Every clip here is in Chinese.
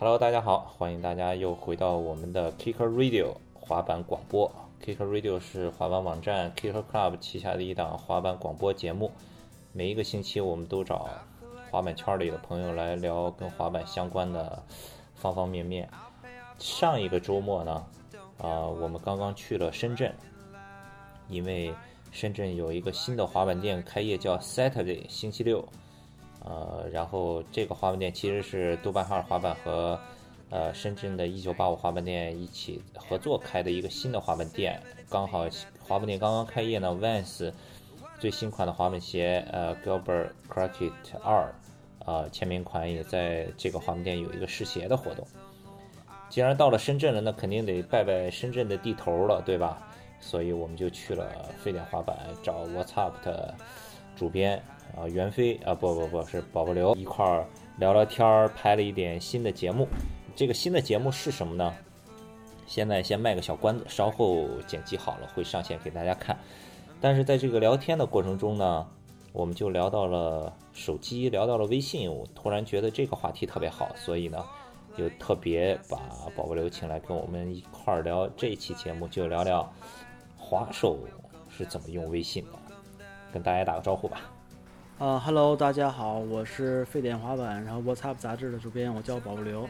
Hello，大家好，欢迎大家又回到我们的 Kicker Radio 滑板广播。Kicker Radio 是滑板网站 Kicker Club 旗下的一档滑板广播节目。每一个星期，我们都找滑板圈里的朋友来聊跟滑板相关的方方面面。上一个周末呢，啊、我们刚刚去了深圳，因为深圳有一个新的滑板店开业，叫 Saturday 星期六。呃，然后这个滑板店其实是杜拜哈尔滑板和呃深圳的1985滑板店一起合作开的一个新的滑板店。刚好滑板店刚刚开业呢，Vans 最新款的滑板鞋呃 Gilbert Crockett 二呃签名款也在这个滑板店有一个试鞋的活动。既然到了深圳了，那肯定得拜拜深圳的地头了，对吧？所以我们就去了沸点滑板找 What's Up 的主编啊袁飞啊不不不是宝宝刘一块儿聊聊天儿，拍了一点新的节目。这个新的节目是什么呢？现在先卖个小关子，稍后剪辑好了会上线给大家看。但是在这个聊天的过程中呢，我们就聊到了手机，聊到了微信，我突然觉得这个话题特别好，所以呢，就特别把宝宝刘请来跟我们一块儿聊这一期节目，就聊聊滑手是怎么用微信的，跟大家打个招呼吧。啊、h e l l o 大家好，我是沸点滑板，然后 What's Up 杂志的主编，我叫宝宝刘。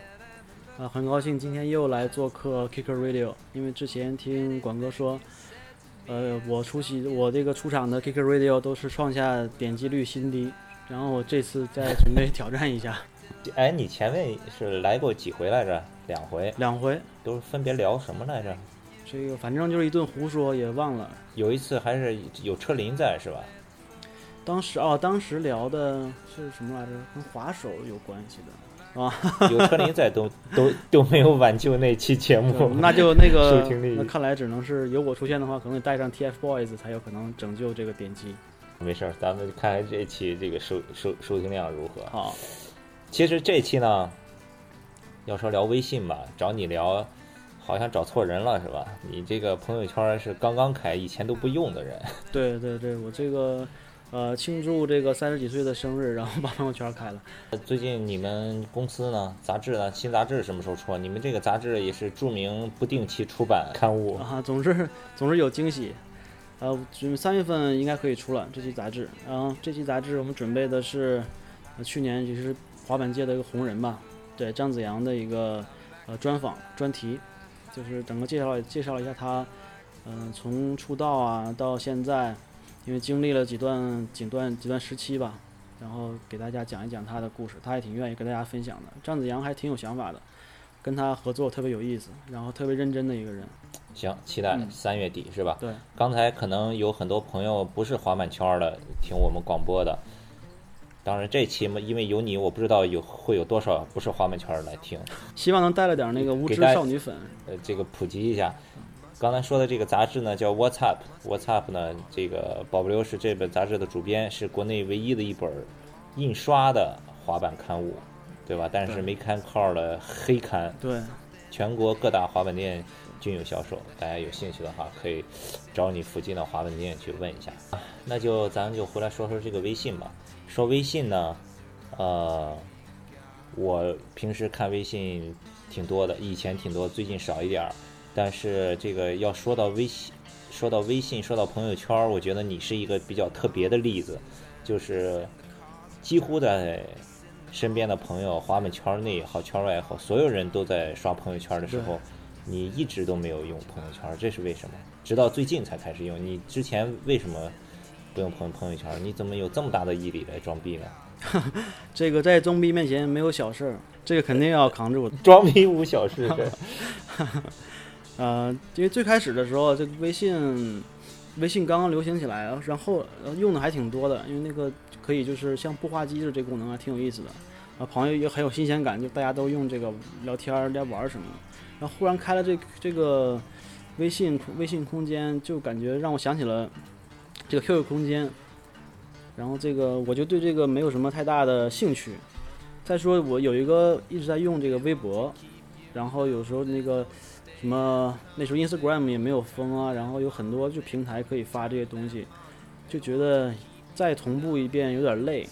啊、很高兴今天又来做客 Kicker Radio，因为之前听广哥说，呃，我出席我这个出场的 Kicker Radio 都是创下点击率新低，然后我这次再准备挑战一下，哎，你前面是来过几回来着？两回，两回，都是分别聊什么来着？这个反正就是一顿胡说，也忘了。有一次还是有车林在是吧？当时哦，当时聊的是什么来着？跟滑手有关系的啊。有车林在都 都都没有挽救那期节目。那就那个 那看来只能是有我出现的话，可能得带上 TFBOYS 才有可能拯救这个点击。没事儿，咱们看看这期这个收收收听量如何。好，其实这期呢，要说聊微信吧，找你聊，好像找错人了是吧？你这个朋友圈是刚刚开，以前都不用的人。对对对，我这个呃庆祝这个三十几岁的生日，然后把朋友圈开了。最近你们公司呢，杂志呢，新杂志什么时候出？你们这个杂志也是著名不定期出版刊物。啊，总是总是有惊喜。呃，准三月份应该可以出了这期杂志。然后这期杂志我们准备的是，呃、去年也是滑板界的一个红人吧，对张子阳的一个呃专访专题，就是整个介绍介绍了一下他，嗯、从出道啊到现在，因为经历了几段几段几段时期吧，然后给大家讲一讲他的故事，他也挺愿意跟大家分享的。张子阳还挺有想法的，跟他合作特别有意思，然后特别认真的一个人。行，期待嗯三月底是吧？对。刚才可能有很多朋友不是滑板圈的听我们广播的，当然这期嘛，因为有你，我不知道有会有多少不是滑板圈的来听。希望能带了点那个无知少女粉。呃，这个普及一下。刚才说的这个杂志呢，叫 What's Up。What's Up 呢，这个宝宝刘是这本杂志的主编，是国内唯一的一本印刷的滑板刊物，对吧？但是没刊号的黑刊，对，全国各大滑板店均有销售。大家有兴趣的话，可以找你附近的滑板店去问一下。啊那就咱们就回来说说这个微信吧。说微信呢，呃，我平时看微信挺多的，以前挺多，最近少一点儿。但是这个要说到微信，说到微信，说到朋友圈儿，我觉得你是一个比较特别的例子，就是几乎在身边的朋友，滑板圈内也好，圈外也好，所有人都在刷朋友圈的时候，你一直都没有用朋友圈，这是为什么？直到最近才开始用。你之前为什么不用朋朋友圈？你怎么有这么大的毅力来装逼呢？这个在装逼面前没有小事儿，这个肯定要扛住。装逼无小事，这 呃，因为最开始的时候，这个微信，微信刚刚流行起来，然后用的还挺多的，因为那个可以就是像步话机的这功能还挺有意思的，啊，朋友也很有新鲜感，就大家都用这个聊天儿、聊玩儿什么的。然后忽然开了这这个微信微信空间，就感觉让我想起了这个 QQ 空间，然后这个我就对这个没有什么太大的兴趣。再说我有一个一直在用这个微博，然后有时候那个什么那时候 Instagram 也没有封啊，然后有很多就平台可以发这些东西，就觉得再同步一遍有点累，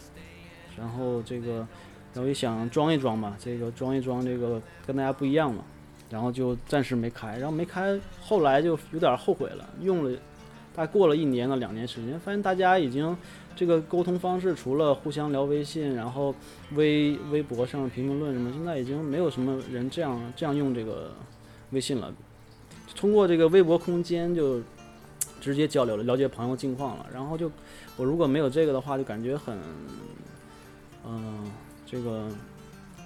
然后这个然后也想装一装嘛，这个装一装这个跟大家不一样嘛，然后就暂时没开，然后没开，后来就有点后悔了，用了大概过了一年到两年时间，发现大家已经这个沟通方式除了互相聊微信，然后微微博上评评论什么，现在已经没有什么人这样这样用这个微信了，通过这个微博空间就直接交流了，了解朋友近况了，然后就我如果没有这个的话，就感觉很，嗯、这个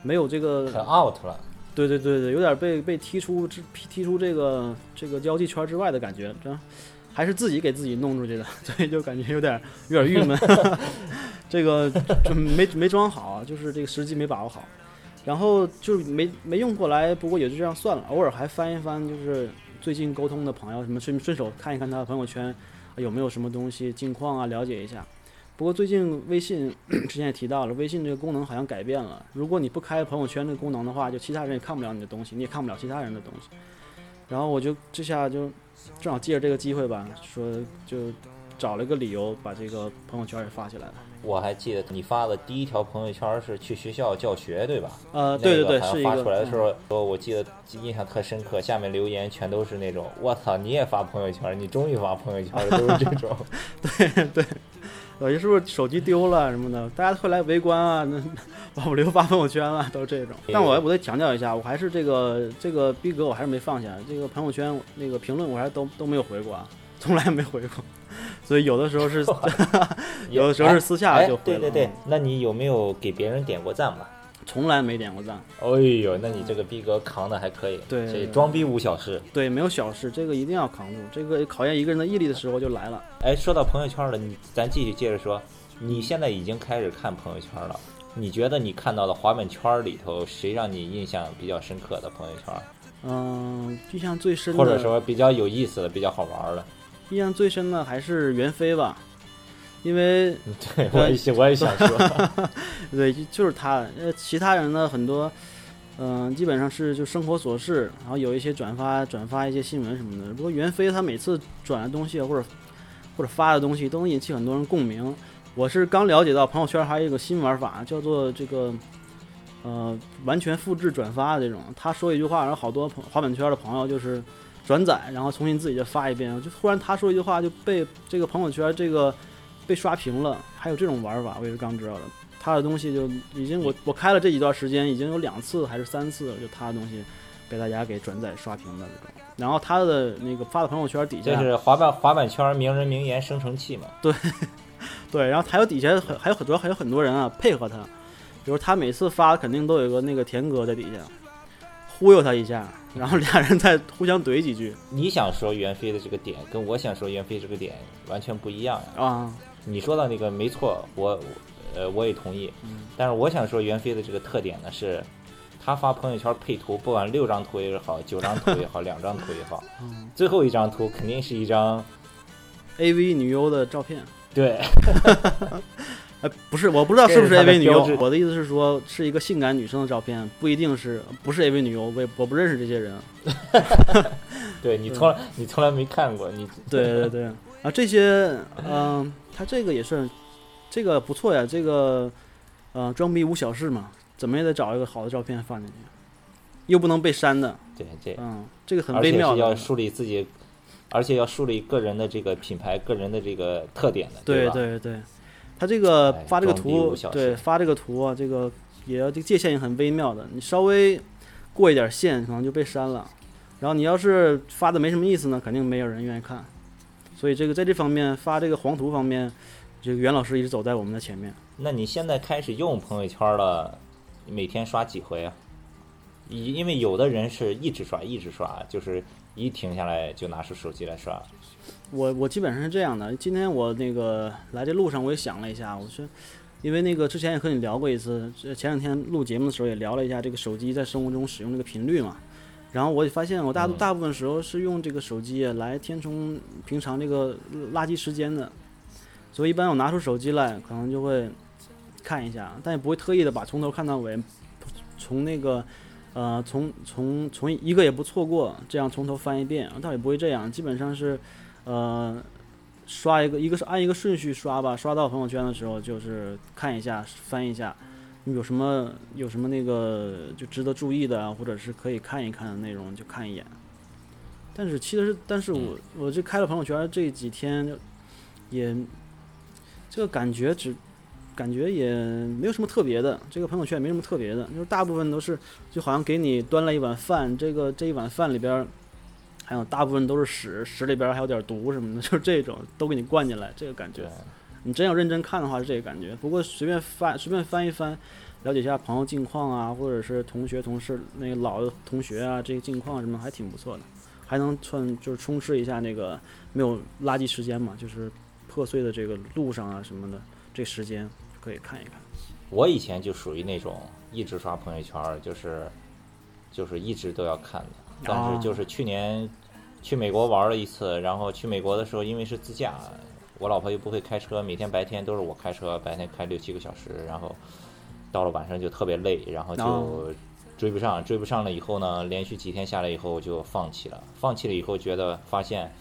没有这个很 out 了。对对对对，有点被被踢出之踢出这个这个交际圈之外的感觉，这还是自己给自己弄出去的，所以就感觉有点有点郁闷。这个就没没装好，就是这个时机没把握好，然后就没没用过来，不过也就这样算了。偶尔还翻一翻，就是最近沟通的朋友什么顺顺手看一看他的朋友圈有没有什么东西近况啊，了解一下。不过最近微信 之前也提到了，微信这个功能好像改变了。如果你不开朋友圈这个功能的话，就其他人也看不了你的东西，你也看不了其他人的东西。然后我就这下就正好借着这个机会吧，说就找了一个理由把这个朋友圈也发起来了。我还记得你发的第一条朋友圈是去学校教学，对吧？呃，对对对，是一个嗯出来的时候，说我记得印象特深刻，下面留言全都是那种“我操，你也发朋友圈，你终于发朋友圈了”，都是这种。对对 有些是不是手机丢了什么的，大家会来围观啊，那把我留发朋友圈了，都是这种。但我我得强调一下，我还是这个这个逼格我还是没放下，这个朋友圈那个评论我还都都没有回过啊，从来没回过。所以有的时候是 有的时候是私下哎就回了，对对对嗯，那你有没有给别人点过赞吧？从来没点过赞。哎呦，那你这个逼格扛的还可以，对这装逼无小事。对，没有小事，这个一定要扛住。这个考验一个人的毅力的时候就来了。哎，说到朋友圈了，你咱继续接着说，你现在已经开始看朋友圈了。你觉得你看到的滑板圈里头，谁让你印象比较深刻的朋友圈，嗯，印象最深的，或者说比较有意思的、比较好玩的？印象最深的还是袁飞吧，因为 对，我也我也想说，对，就就是他。呃，其他人呢，很多，嗯、基本上是就生活琐事，然后有一些转发转发一些新闻什么的。不过袁飞他每次转的东西或者或者发的东西都能引起很多人共鸣。我是刚了解到朋友圈还有一个新玩法，叫做这个呃完全复制转发的这种。他说一句话，然后好多朋滑板圈的朋友就是转载，然后重新自己再发一遍。就突然他说一句话就被这个朋友圈这个被刷屏了，还有这种玩法，我也是刚知道的。他的东西就已经我我开了这一段时间，已经有两次还是三次了，就他的东西被大家给转载刷屏的这种。然后他的那个发的朋友圈底下，就是滑板滑板圈名人名言生成器嘛？对，然后还有底下很还有很多还有很多人啊配合他，比如他每次发肯定都有个那个田哥在底下忽悠他一下，然后俩人再互相怼几句你想说袁飞的这个点，跟我想说袁飞这个点完全不一样呀。啊，你说的那个没错，我呃我也同意。但是我想说袁飞的这个特点呢是，他发朋友圈配图，不管六张图也好，九张图也好，两张图也好，最后一张图肯定是一张 AV 女优的照片。对 呃，不是，我不知道是不是 AV 女优。我的意思是说，是一个性感女生的照片，不一定是不是 AV 女优，我也我不认识这些人。对，你从来你从来没看过，你对对对，啊，这些，嗯、他这个也是，这个不错呀，这个，呃，装逼无小事嘛，怎么也得找一个好的照片放进去，又不能被删的，对这，嗯，这个很微妙的，要树立自己，而且要树立个人的这个品牌、个人的这个特点的，对吧？对对，他这个哎发这个图对发这个图啊，这个也要这个界限也很微妙的，你稍微过一点线，可能就被删了。然后你要是发的没什么意思呢，肯定没有人愿意看。所以这个在这方面发这个黄图方面，这个袁老师一直走在我们的前面。那你现在开始用朋友圈了，每天刷几回啊？因因为有的人是一直刷一直刷，就是一停下来就拿出手机来刷。我我基本上是这样的。今天我那个来这路上，我也想了一下，我说，因为那个之前也和你聊过一次，这前两天录节目的时候也聊了一下这个手机在生活中使用这个频率嘛。然后我也发现，我大嗯大部分时候是用这个手机来填充平常这个垃圾时间的，所以一般我拿出手机来，可能就会看一下，但也不会特意的把从头看到尾，从那个呃从从从一个也不错过，这样从头翻一遍，倒也不会这样，基本上是呃刷一个，一个是按一个顺序刷吧，刷到朋友圈的时候就是看一下翻一下，有什么有什么那个就值得注意的啊，或者是可以看一看的内容就看一眼。但是其实，但是我我这开了朋友圈这几天，也这个感觉只感觉也没有什么特别的，这个朋友圈也没什么特别的，就是大部分都是就好像给你端了一碗饭，这个这一碗饭里边儿还有大部分都是屎，屎里边还有点毒什么的，就是这种都给你灌进来，这个感觉。你真要认真看的话是这个感觉。不过随便翻随便翻一翻，了解一下朋友近况啊，或者是同学同事那个老的同学啊，这些近况什么还挺不错的，还能算就是充斥一下那个没有垃圾时间嘛，就是破碎的这个路上啊什么的，这时间可以看一看。我以前就属于那种一直刷朋友圈，就是就是一直都要看的。但哦。是就是去年去美国玩了一次，然后去美国的时候，因为是自驾，我老婆又不会开车，每天白天都是我开车，白天开六七个小时，然后到了晚上就特别累，然后哦。就追不上，追不上了以后呢，连续几天下来以后就放弃了，放弃了以后觉得发现，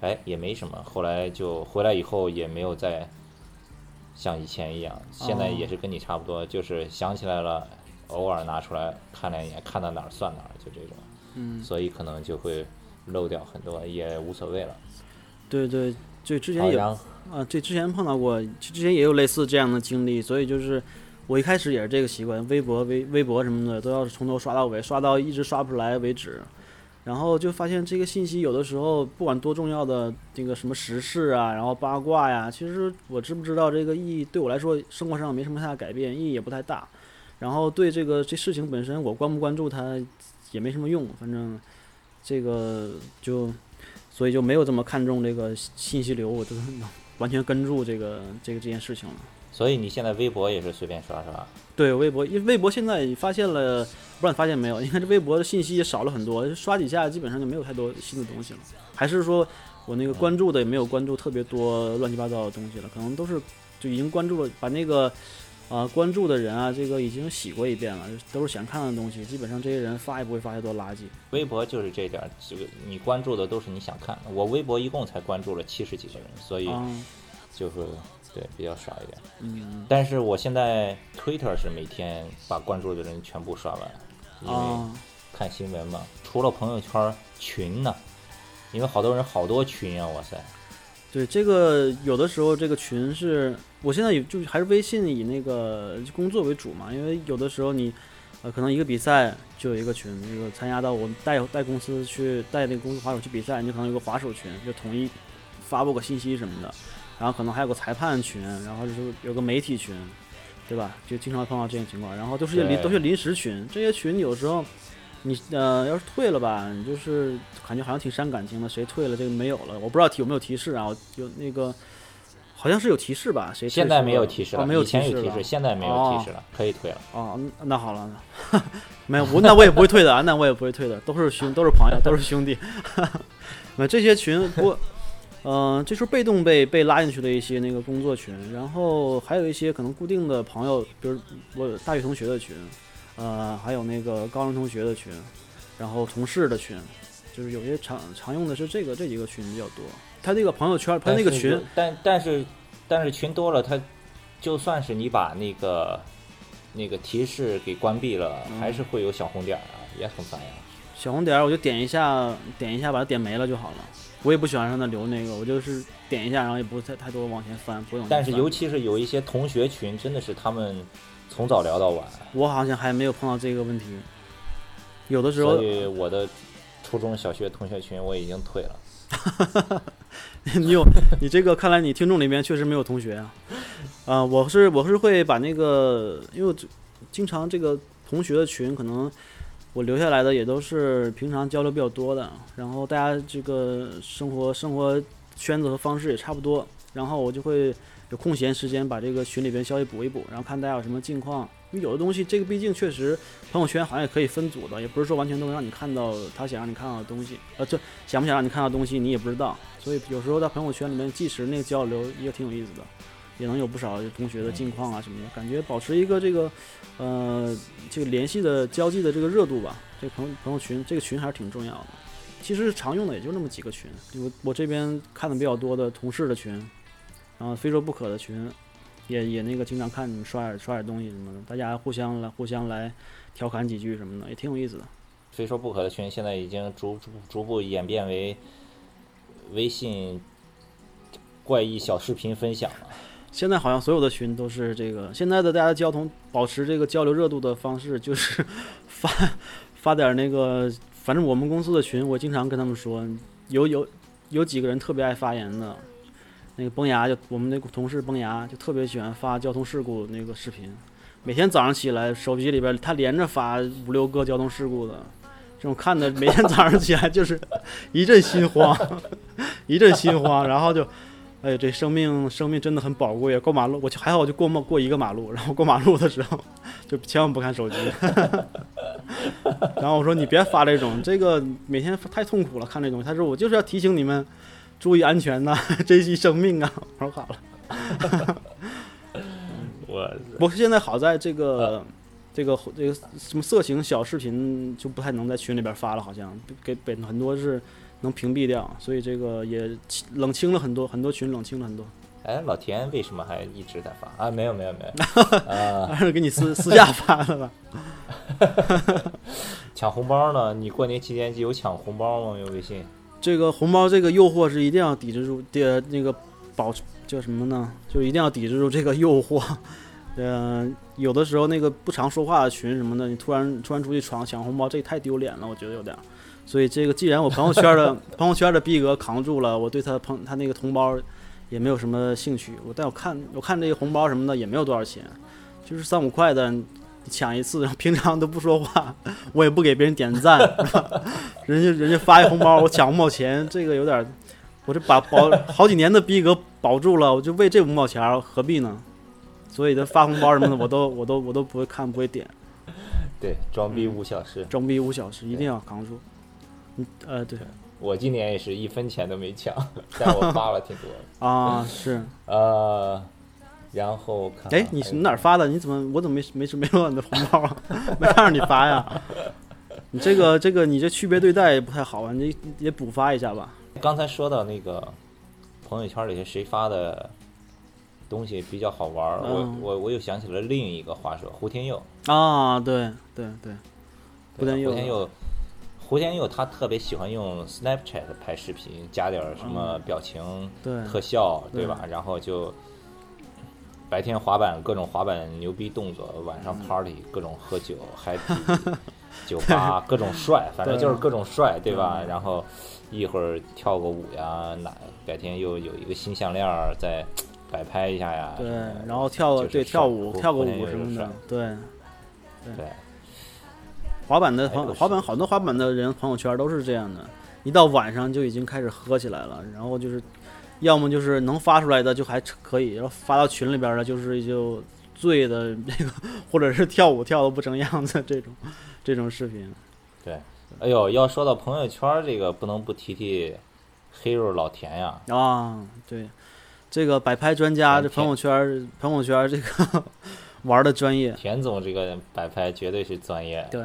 哎也没什么，后来就回来以后也没有再像以前一样，现在哦。也是跟你差不多，就是想起来了，偶尔拿出来看两眼，看到哪儿算哪儿，就这种，嗯，所以可能就会漏掉很多，也无所谓了。对对，这之前好，也啊，这之前碰到过，之前也有类似这样的经历，所以就是我一开始也是这个习惯，微博、微微博什么的都要从头刷到尾，刷到一直刷不出来为止。然后就发现这个信息有的时候不管多重要的这个什么时事啊，然后八卦呀，其实我知不知道这个意义对我来说生活上没什么太大改变，意义也不太大。然后对这个这事情本身我关不关注它也没什么用，反正这个就所以就没有这么看重这个信息流，我就 完全跟住这个这个这件事情了。所以你现在微博也是随便刷是吧？对微博，因为微博现在发现了，不知道你发现没有？因为这微博的信息也少了很多，刷几下基本上就没有太多新的东西了。还是说我那个关注的也没有关注特别多乱七八糟的东西了，可能都是就已经关注了，把那个啊、关注的人啊，这个已经洗过一遍了，都是想看的东西。基本上这些人发也不会发太多垃圾。微博就是这点儿，这个你关注的都是你想看的。我微博一共才关注了七十几个人，所以啊，就是对比较少一点。嗯但是我现在 Twitter 是每天把关注的人全部刷完，因为啊，看新闻嘛。除了朋友圈群呢，因为好多人好多群啊，哇塞！对这个有的时候这个群是我现在也就还是微信以那个工作为主嘛，因为有的时候你呃可能一个比赛就有一个群，那个参加到我们带带公司去带那个公司滑手去比赛，你就可能有个滑手群，就统一发布个信息什么的，然后可能还有个裁判群，然后就是有个媒体群，对吧？就经常碰到这种情况，然后都是些临都是临时群，这些群有时候。你呃，要是退了吧，你就是感觉好像挺伤感情的。谁退了，这个没有了，我不知道提有没有提示啊？有那个好像是有提示吧？谁现在没有提示了，哦、没有以前有示了提示，现在没有提示了，可以退了。哦，那那好了，没有我那我也不会退的啊，那我也不会退的，都是兄都是朋友，都是兄弟。那这些群不，嗯、这是被动被被拉进去的一些那个工作群，然后还有一些可能固定的朋友，比如我大学同学的群，呃，还有那个高中同学的群，然后同事的群，就是有些常常用的是这个这几个群比较多。他那个朋友圈，他那个群但是，但但是但是群多了，他就算是你把那个那个提示给关闭了，嗯还是会有小红点啊，也很烦呀。小红点，我就点一下，点一下把它点没了就好了。我也不喜欢让它留那个，我就是点一下，然后也不太太多往前翻，不用。但是尤其是有一些同学群，真的是他们从早聊到晚，我好像还没有碰到这个问题。有的时候所以我的初中小学同学群我已经退了。你有你这个，看来你听众里面确实没有同学啊。啊、我是我是会把那个，因为经常这个同学的群，可能我留下来的也都是平常交流比较多的，然后大家这个生活生活圈子和方式也差不多，然后我就会有空闲时间把这个群里边消息补一补，然后看大家有什么近况。因为有的东西，这个毕竟确实朋友圈好像也可以分组的，也不是说完全都能让你看到他想让你看到的东西，呃，这想不想让你看到东西你也不知道，所以有时候在朋友圈里面，即时那个交流也挺有意思的，也能有不少同学的近况啊什么的，感觉保持一个这个呃这个联系的交际的这个热度吧。这朋友朋友群这个群还是挺重要的。其实常用的也就那么几个群，我我这边看的比较多的同事的群，然后非说不可的群，也也那个经常看你们刷点刷点东西什么的，大家互相来互相来调侃几句什么的，也挺有意思的。非说不可的群现在已经逐逐逐步演变为微信怪异小视频分享了。现在好像所有的群都是这个，现在的大家交通保持这个交流热度的方式就是 发发点那个，反正我们公司的群，我经常跟他们说，有有有几个人特别爱发言的，那个崩牙就我们那同事崩牙就特别喜欢发交通事故那个视频，每天早上起来手机里边他连着发五六个交通事故的，这种看的每天早上起来就是一阵心慌，一阵心慌，然后就。哎，这生命生命真的很宝贵！过马路，我就还好，我就过过过一个马路，然后过马路的时候就千万不看手机。然后我说你别发这种，这个每天太痛苦了，看这东西。他说我就是要提醒你们注意安全呐，珍惜生命啊。我说好了。我 不过现在好在这个这个这个什么色情小视频就不太能在群里边发了，好像给被很多是。能屏蔽掉，所以这个也冷清了很多很多群，冷清了很多。哎，老田为什么还一直在发啊？没有没有没有，还是给你私私下发的吧。抢红包呢？你过年期间有抢红包吗？用微信？这个红包这个诱惑是一定要抵制住的，那个保叫什么呢？就一定要抵制住这个诱惑。嗯，有的时候那个不常说话的群什么的，你突然突然出去闯抢红包，这也太丢脸了，我觉得有点。所以这个，既然我朋友圈的 朋友圈的逼格扛住了，我对他朋他那个红包也没有什么兴趣。我但我看我看这个红包什么的也没有多少钱，就是三五块的抢一次，平常都不说话，我也不给别人点赞，人家人家发一红包我抢五毛钱，这个有点，我这把保好几年的逼格保住了，我就为这五毛钱何必呢？所以他发红包什么的我都我都我都不会看不会点。对，装逼五小时，装逼五小时一定要扛住。嗯呃，对，我今年也是一分钱都没抢，但我发了挺多啊，是，呃，然后看，哎，你是哪儿发的？你怎么我怎么没没没收到你的红包啊？没看着你发呀？你这个这个你这区别对待也不太好啊，你也补发一下吧。刚才说到那个朋友圈里谁发的东西比较好玩，我我我又想起了另一个话说，胡天佑啊，对对对，胡天佑。胡天佑他特别喜欢用 Snapchat 拍视频，加点什么表情特效，对吧？然后就白天滑板各种滑板牛逼动作，晚上 party 各种喝酒 happy 酒吧 各种帅，反正就是各种帅，对吧？然后一会儿跳个舞呀，哪改天又有一个新项链再摆拍一下呀？对，然后跳个对跳舞跳个舞什么的，对对。滑板的朋滑板好多滑板的人朋友圈都是这样的，一到晚上就已经开始喝起来了，然后就是，要么就是能发出来的就还可以，然后发到群里边的，就是就醉的那个，或者是跳舞跳的不成样子这种，这种视频。对，哎呦，要说到朋友圈这个，不能不提提黑肉老田呀。啊，对，这个摆拍专家，这朋友圈朋友圈这个。玩的专业，田总这个摆拍绝对是专业。对，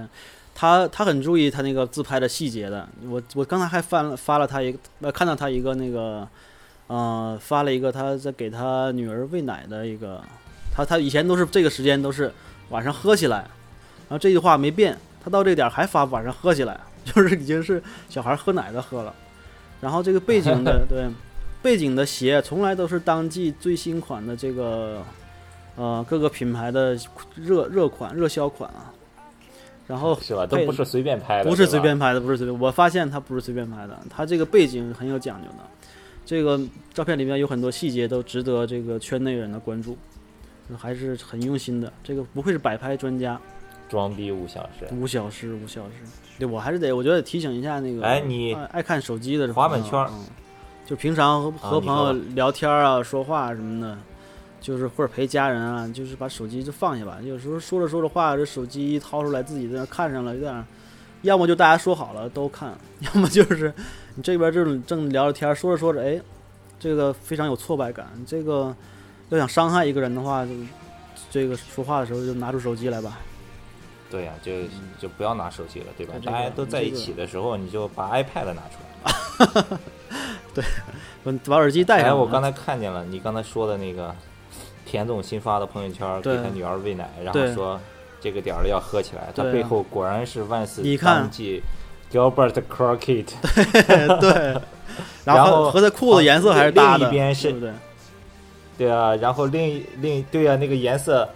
他他很注意他那个自拍的细节的。我我刚才还翻了发了他一呃看到他一个那个，呃发了一个他在给他女儿喂奶的一个，他他以前都是这个时间都是晚上喝起来，然后这句话没变，他到这点还发晚上喝起来，就是已经是小孩喝奶的喝了。然后这个背景的 对背景的鞋从来都是当季最新款的这个。呃，各个品牌的热热款、热销款啊，然后是吧？都不是随便拍的，不是随便拍的，不是随便。我发现他不是随便拍的，他这个背景很有讲究的，这个照片里面有很多细节都值得这个圈内人的关注，还是很用心的。这个不愧是摆拍专家，装逼五小时，五小时，五小时。对，我还是得，我觉得提醒一下那个，哎，你爱看手机的滑板圈，就平常和朋友聊天啊、说话什么的。就是或者陪家人啊，就是把手机就放下吧。有时候说着说着话，这手机掏出来自己在那看上了，有点，要么就大家说好了都看，要么就是你这边正正聊着天，说着说着，哎，这个非常有挫败感。这个要想伤害一个人的话，就这个说话的时候就拿出手机来吧。对呀，就就不要拿手机了，对吧？大家都在一起的时候，你就把 iPad 拿出来。对，把耳机戴上。哎，我刚才看见了你刚才说的那个。田总新发的朋友圈，给他女儿喂奶，然后说这个点儿了要喝起来。他对啊背后果然是万斯当季 Gilbert Crockett，对，然后后和和他裤子颜色还是搭的，另一边是对不对？对啊，然后另一另对啊，那个颜色。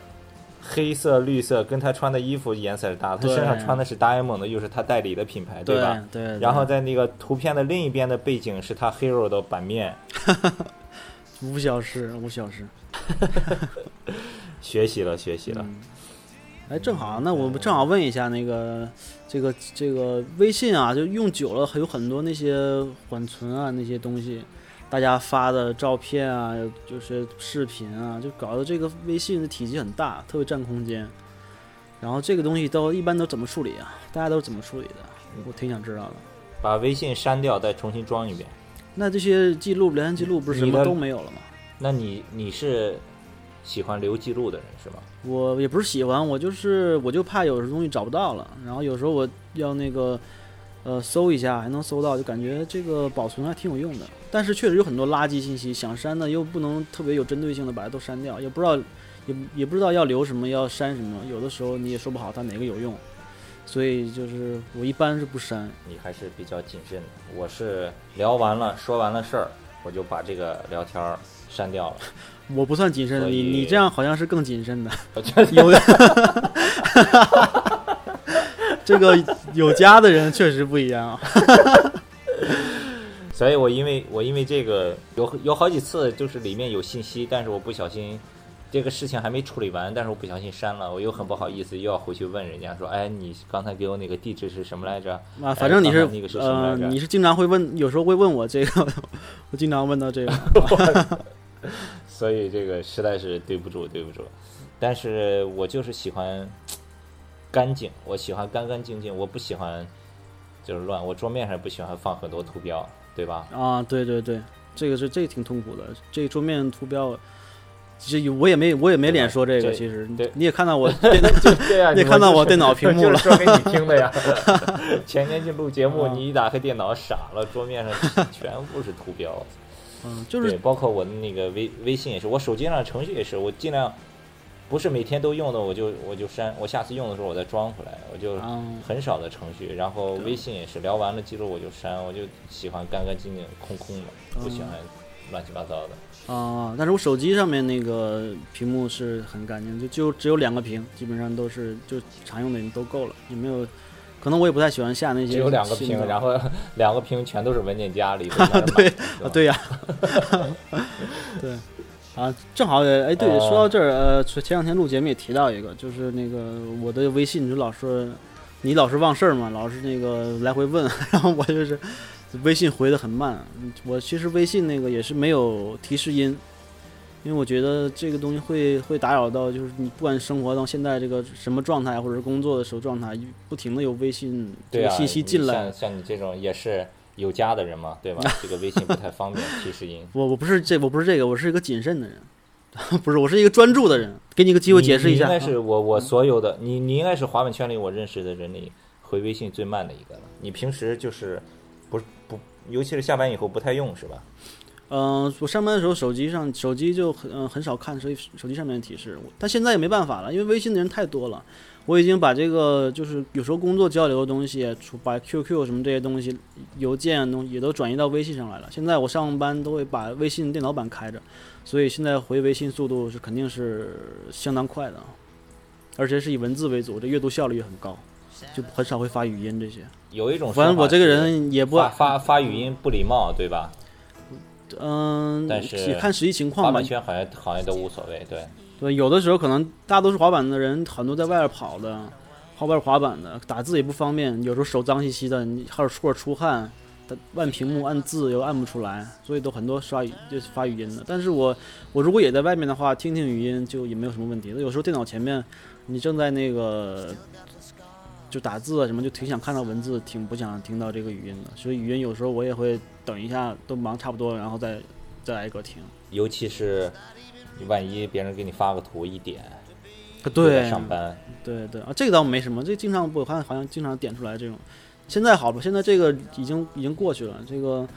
黑色、绿色跟他穿的衣服颜色是搭的，他身上穿的是 Diamond 的，又是他代理的品牌，对吧？对。对然后在那个图片的另一边的背景是他 Hero 的版面，五小时，五小时。学习了，学习了。嗯哎，正好，那我们正好问一下那个，这个这个微信啊，就用久了，还有很多那些缓存啊，那些东西，大家发的照片啊，就是视频啊，就搞得这个微信的体积很大，特别占空间。然后这个东西都一般都怎么处理啊？大家都是怎么处理的？我挺想知道的。把微信删掉，再重新装一遍。那这些记录、聊天记录不是什么都没有了吗？那你你是喜欢留记录的人是吧？我也不是喜欢，我就是我就怕有时候东西找不到了，然后有时候我要那个呃搜一下还能搜到，就感觉这个保存还挺有用的。但是确实有很多垃圾信息，想删的又不能特别有针对性的把它都删掉，也不知道也也不知道要留什么要删什么，有的时候你也说不好它哪个有用，所以就是我一般是不删。你还是比较谨慎的。我是聊完了，说完了事儿，我就把这个聊天儿删掉了。我不算谨慎的，你你这样好像是更谨慎的。我觉得有的，这个有家的人确实不一样啊。所以我因为我因为这个有有好几次就是里面有信息，但是我不小心。这个事情还没处理完，但是我不小心删了，我又很不好意思，又要回去问人家说：“哎，你刚才给我那个地址是什么来着？”啊，反正你是那个是什么呃，来着你是经常会问，有时候会问我这个，我经常问到这个。所以这个实在是对不住，对不住。但是我就是喜欢干净，我喜欢干干净净，我不喜欢就是乱。我桌面上不喜欢放很多图标，对吧？啊，对对对，这个是这个挺痛苦的。这桌面图标，其实我也没我也没脸说这个，其实对你也看到我 对呀、你也看到我电脑屏幕了说给你听的呀。前天去录节目，啊你一打开电脑傻了，桌面上全部是图标。嗯，就对，是包括我的那个微微信也是，我手机上的程序也是，我尽量不是每天都用的，我就我就删，我下次用的时候我再装回来，我就啊，很少的程序。然后微信也是，聊完了记录我就删，我就喜欢干干净净、空空的，不喜欢乱七八糟的。啊，但是我手机上面那个屏幕是很干净，就就只有两个屏，基本上都是就常用的都够了，也没有。可能我也不太喜欢下那些只有两个屏，然后 两个屏全都是文件夹里头全是对码啊，对 呀、对，啊，正好也哎，对，呃说到这儿，呃，前两天录节目也提到一个，就是那个我的微信，你就老说你老是忘事儿嘛，老是那个来回问，然后我就是微信回的很慢。我其实微信那个也是没有提示音，因为我觉得这个东西会会打扰到，就是你不管生活到现在这个什么状态，或者是工作的时候状态，不停的有微信这个信息进来。像像你这种也是有家的人嘛，对吧？这个微信不太方便提示音。我我不是这我不是这个，我是一个谨慎的人，不是我是一个专注的人。给你个机会解释一下。应该是我我所有的你你应该是滑板圈里我认识的人里回微信最慢的一个了。你平时就是尤其是下班以后不太用是吧？嗯、我上班的时候手机上手机就很、呃、很少看手机手机上面的提示，但现在也没办法了，因为微信的人太多了。我已经把这个就是有时候工作交流的东西，除把 QQ 什么这些东西、邮件东西也都转移到微信上来了。现在我上班都会把微信电脑版开着，所以现在回微信速度是肯定是相当快的，而且是以文字为主，这阅读效率也很高，就很少会发语音这些。有一种反正我这个人也不发发发语音不礼貌，对吧？嗯，但是看实际情况吧滑板。圈好像好像都无所谓，对。对，有的时候可能大多数滑板的人很多在外边跑的，后边滑板的打字也不方便，有时候手脏兮兮的，你还有或者出汗，按屏幕按字又按不出来，所以都很多刷语就发语音的。但是我我如果也在外面的话，听听语音就也没有什么问题。有时候电脑前面你正在那个就打字啊什么，就挺想看到文字，挺不想听到这个语音的。所以语音有时候我也会等一下，都忙差不多，然后再再来一个听。尤其是万一别人给你发个图一点，又对，上班，对对啊，这个倒没什么，这经常我看好像经常点出来这种。现在好了，现在这个已经已经过去了。这个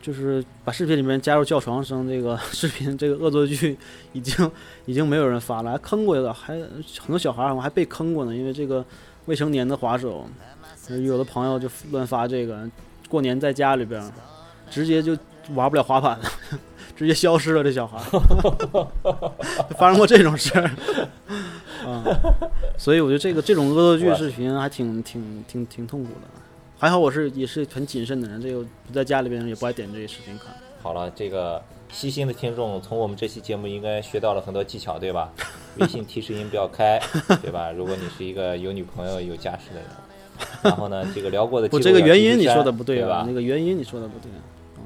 就是把视频里面加入叫床声这个 视频，这个恶作剧已经已经没有人发了，还坑过一个，还很多小孩儿好像还被坑过呢，因为这个未成年的滑手，有的朋友就乱发这个，过年在家里边直接就玩不了滑板了，直接消失了，这小孩 发生过这种事儿。啊，所以我觉得这个这种恶作剧视频还挺挺挺挺痛苦的。还好我是也是很谨慎的人，这个不在家里边也不爱点这些视频看。好了，这个细心的听众从我们这期节目应该学到了很多技巧，对吧？微信提示音不要开，对吧？如果你是一个有女朋友有家室的人，然后呢，这个聊过的我，这个原因你说的不不对吧？那个原因你说的不对。嗯，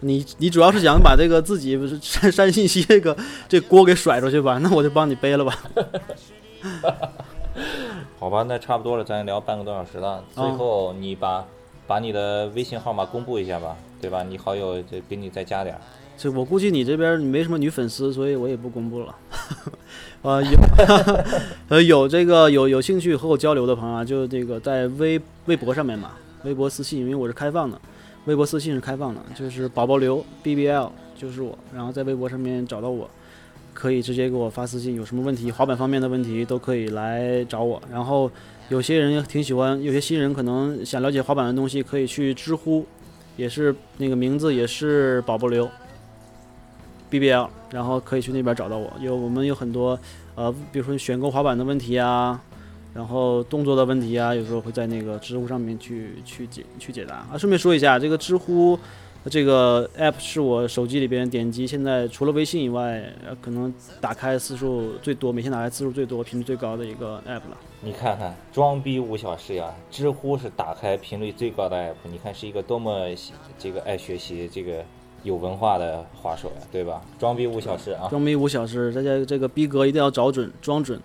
你你主要是想把这个自己不是删删信息这个这锅给甩出去吧？那我就帮你背了吧。好吧，那差不多了，咱也聊半个多小时了。最后你把把你的微信号码公布一下吧，对吧？你好友就给你再加点儿。这我估计你这边没什么女粉丝，所以我也不公布了。呃，有呃有这个有有兴趣和我交流的朋友啊，就这个在微微博上面嘛，微博私信，因为我是开放的，微博私信是开放的，就是宝宝刘 BBL 就是我，然后在微博上面找到我。可以直接给我发私信，有什么问题，滑板方面的问题都可以来找我。然后有些人挺喜欢，有些新人可能想了解滑板的东西，可以去知乎，也是那个名字也是宝宝流 BBL，然后可以去那边找到我。有我们有很多呃，比如说选购滑板的问题啊，然后动作的问题啊，有时候会在那个知乎上面去去解去解答啊。顺便说一下，这个知乎。这个 app 是我手机里边点击，现在除了微信以外，可能打开次数最多，每天打开次数最多、频率最高的一个 app 了。你看看，装逼五小时呀！知乎是打开频率最高的 app，你看是一个多么这个爱学习、这个有文化的滑手呀，对吧？装逼五小时啊！装逼五小时，大家这个逼格一定要找准、装准，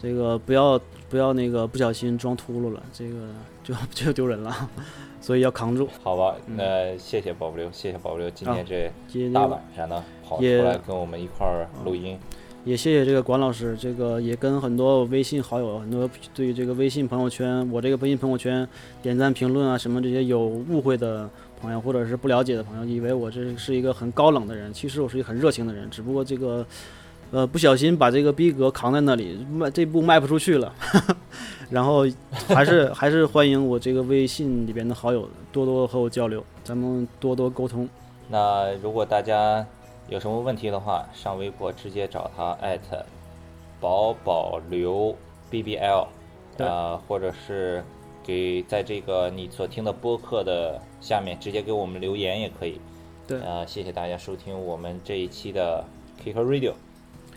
这个不要不要那个不小心装秃噜了，这个就就丢人了。所以要扛住，好吧？那谢谢宝不溜，谢谢宝不溜，今天这大晚上的跑出来跟我们一块儿录音，也谢谢这个管老师，这个也跟很多微信好友，很多对这个微信朋友圈，我这个微信朋友圈点赞评论啊什么这些有误会的朋友，或者是不了解的朋友，以为我这是一个很高冷的人，其实我是一个很热情的人，只不过这个呃不小心把这个逼格扛在那里，卖这步迈不出去了。然后还是还是欢迎我这个微信里边的好友多多和我交流，咱们多多沟通。那如果大家有什么问题的话，上微博直接找他艾特宝宝刘 BBL，呃，或者是给在这个你所听的播客的下面直接给我们留言也可以。对，呃，谢谢大家收听我们这一期的 Kick Radio，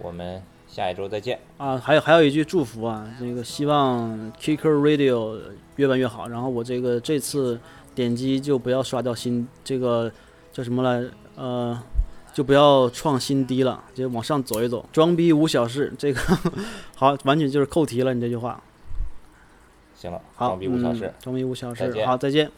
我们。下一周再见啊！还有还有一句祝福啊，这个希望 Kicker Radio 越办越好。然后我这个这次点击就不要刷掉新这个叫什么来呃，就不要创新低了，就往上走一走。装逼无小事，这个 好，完全就是扣题了。你这句话行了，好，装逼无小事，装逼无小事，好，再见。